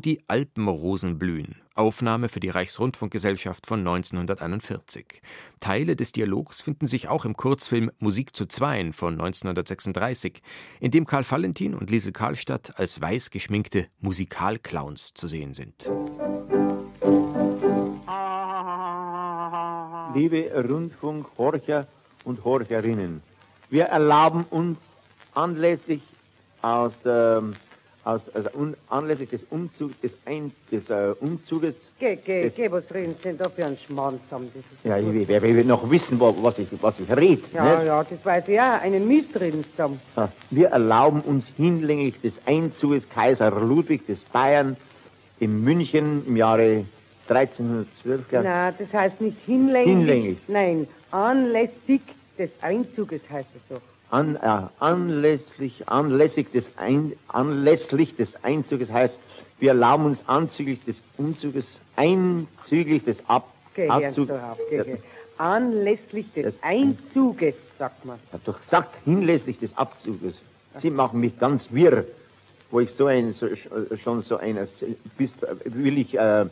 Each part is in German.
die Alpenrosen blühen. Aufnahme für die Reichsrundfunkgesellschaft von 1941. Teile des Dialogs finden sich auch im Kurzfilm Musik zu Zweien von 1936, in dem Karl Valentin und Liesel Karlstadt als weiß geschminkte Musikalclowns zu sehen sind. Liebe Rundfunkhorcher und Horcherinnen, wir erlauben uns anlässlich aus ähm, aus, also un, anlässlich des, Umzug, des, Ein, des äh, Umzuges. Geh, geh, geh, was reden Sie denn da für einen Schmarrn zusammen? Ja, ich will, wer will noch wissen, wo, was ich, was ich rede. Ja, nicht? ja, das weiß ich ja, einen Mist reden zusammen. Ja, wir erlauben uns hinlänglich des Einzuges Kaiser Ludwig des Bayern in München im Jahre 1312. Ja. Nein, das heißt nicht hinlänglich. Hinlänglich. Nein, anlässlich des Einzuges heißt es doch an, äh, anlässlich, anlässlich, des Ein, anlässlich des Einzuges heißt, wir erlauben uns anzüglich des Umzuges, einzüglich des Ab, Abzuges. Anlässlich des, Einzuges, sagt man. Ich hab doch gesagt, hinlässlich des Abzuges. Sie machen mich ganz wirr, wo ich so ein, so, schon so einer, bist, will ich, äh,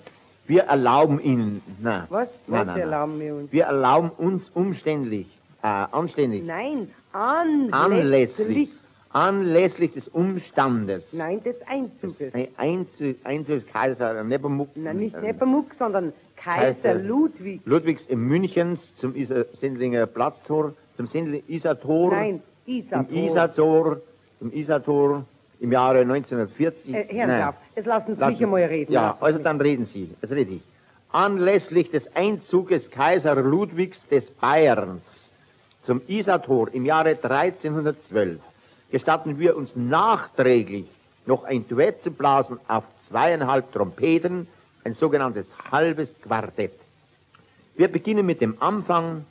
wir erlauben Ihnen, na. Was? Was na, na, erlauben wir uns? Wir erlauben uns umständlich, äh, anständig. Nein, Anlässlich. Anlässlich des Umstandes. Nein, des Einzuges. Ein Einzug, Einzug des Kaiser Nepomuk. Nein, nicht Nepomuk, sondern Kaiser, Kaiser Ludwig. Ludwigs in Münchens zum Isar Sendlinger Platztor, zum Sendlinger Isartor. Nein, Isartor. Im Isartor, im Isartor im Jahre 1940. Äh, Herrn es lassen Sie mich einmal reden. Ja, also dann reden Sie, jetzt rede ich. Anlässlich des Einzuges Kaiser Ludwigs des Bayerns zum Isartor im Jahre 1312 gestatten wir uns nachträglich noch ein Duett zu blasen auf zweieinhalb Trompeten, ein sogenanntes halbes Quartett. Wir beginnen mit dem Anfang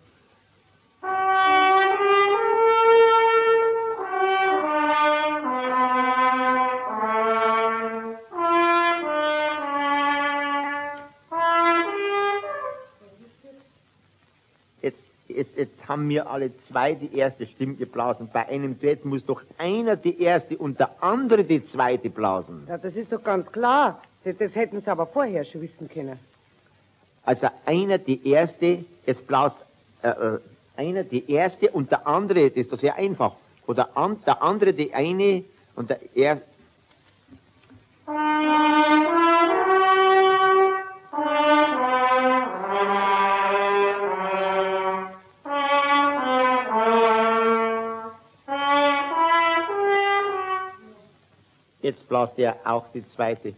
jetzt, jetzt haben wir alle zwei die erste Stimme geblasen. Bei einem Duett muss doch einer die erste und der andere die zweite blasen. Ja, das ist doch ganz klar. Das, das hätten sie aber vorher schon wissen können. Also einer die erste, jetzt blast äh, äh, einer die erste und der andere, das ist doch sehr einfach. Oder an, der andere die eine und der erste. Jetzt blast er auch die zweite.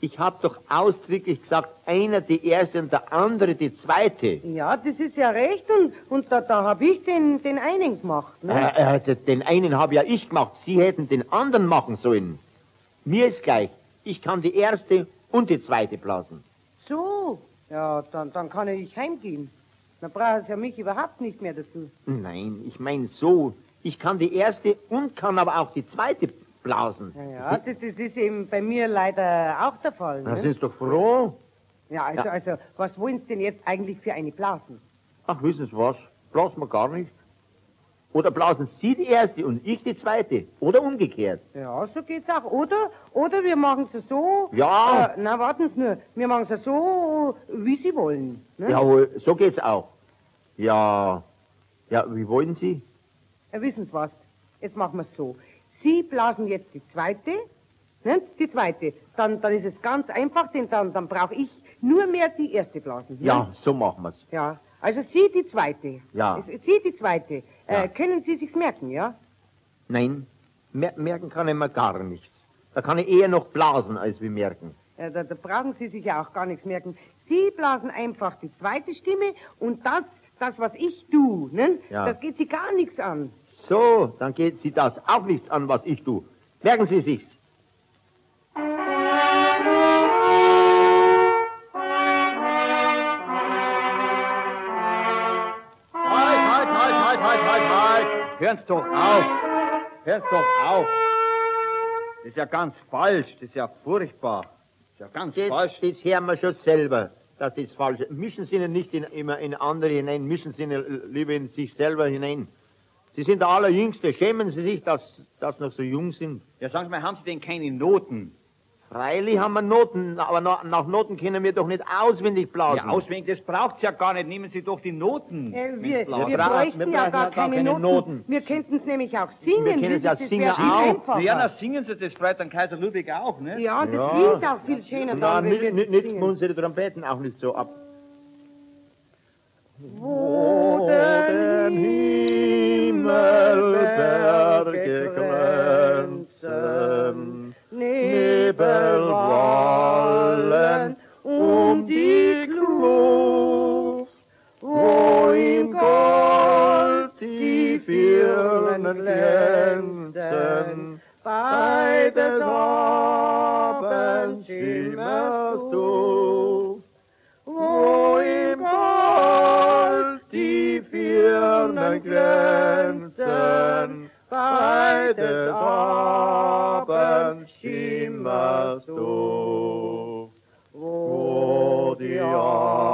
Ich habe doch ausdrücklich gesagt, einer die erste und der andere die zweite. Ja, das ist ja recht und, und da, da habe ich den, den einen gemacht. Ne? Äh, äh, den einen habe ja ich gemacht. Sie hätten den anderen machen sollen. Mir ist gleich. Ich kann die erste und die zweite blasen. So, ja, dann, dann kann ich heimgehen. Dann braucht es ja mich überhaupt nicht mehr dazu. Nein, ich meine so. Ich kann die erste und kann aber auch die zweite blasen. Ja, ja das, das, ist eben bei mir leider auch der Fall. Ne? Das ist doch froh. Ja, also, ja. also, was wollen Sie denn jetzt eigentlich für eine blasen? Ach, wissen Sie was? Blasen wir gar nicht. Oder blasen Sie die erste und ich die zweite. Oder umgekehrt. Ja, so geht's auch. Oder, oder wir machen es so. Ja. Äh, na, warten Sie nur. Wir machen es so, wie Sie wollen. Ne? Jawohl, so geht's auch. Ja. Ja, wie wollen Sie? Ja, wissen Sie was? Jetzt machen wir es so. Sie blasen jetzt die zweite, ne? die zweite. Dann, dann ist es ganz einfach, denn dann, dann brauche ich nur mehr die erste blasen. Ne? Ja, so machen wir's. Ja, also Sie die zweite. Ja. Sie die zweite. Äh, ja. können Sie sich's merken, ja? Nein, mer merken kann ich mir gar nichts. Da kann ich eher noch blasen, als wir merken. Ja, da, da brauchen Sie sich ja auch gar nichts merken. Sie blasen einfach die zweite Stimme und das, das was ich tue, ne? Ja. das geht Sie gar nichts an. So, dann geht Sie das auch nichts an, was ich tue. Merken Sie sich's. Halt, halt, halt. Hören's doch auf. Hören's doch auf. Das ist ja ganz falsch. Das ist ja furchtbar. Das ist ja ganz das, falsch. Das hören wir schon selber, dass das falsch ist. Mischen Sie nicht in, immer in andere hinein, mischen Sie lieber in sich selber hinein. Sie sind der Allerjüngste. Schämen Sie sich, dass, dass noch so jung sind? Ja, sagen Sie mal, haben Sie denn keine Noten? Freilich haben wir Noten, aber nach, nach Noten können wir doch nicht auswendig blasen. Ja, auswendig, das braucht's ja gar nicht. Nehmen Sie doch die Noten. Äh, wir, blasen. wir brauchen- bräuchten wir ja gar keine, keine Noten. Noten. Wir könnten es nämlich auch singen. Wir können ja singen auch. Ja, na, singen Sie, das freut dann Kaiser Ludwig auch, ne? Ja, das Ja. klingt auch viel schöner Na, dann, wenn wir singen. unsere Trompeten auch nicht so ab. Wo Nebel wallen um die Kluft, wo im Gold die Firnen glänzen, bei des Abends schimmerst du, wo im Gold die Firnen glänzen, bei des Abends schimmerst du, wo die alten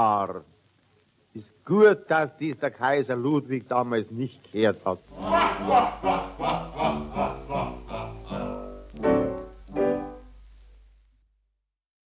Furchtbar. Ist gut, dass dies der Kaiser Ludwig damals nicht gehört hat.